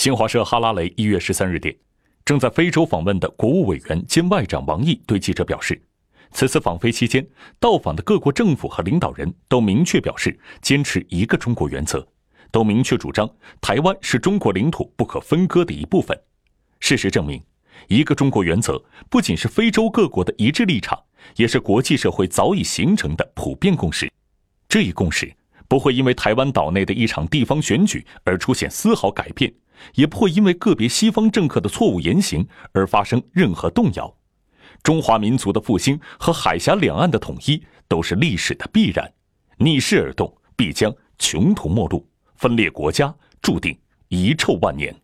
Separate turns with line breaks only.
新华社哈拉雷一月十三日电，正在非洲访问的国务委员兼外长王毅对记者表示，此次访非期间，到访的各国政府和领导人都明确表示坚持一个中国原则，都明确主张台湾是中国领土不可分割的一部分。事实证明，一个中国原则不仅是非洲各国的一致立场，也是国际社会早已形成的普遍共识。这一共识不会因为台湾岛内的一场地方选举而出现丝毫改变。也不会因为个别西方政客的错误言行而发生任何动摇。中华民族的复兴和海峡两岸的统一都是历史的必然。逆势而动，必将穷途末路；分裂国家，注定遗臭万年。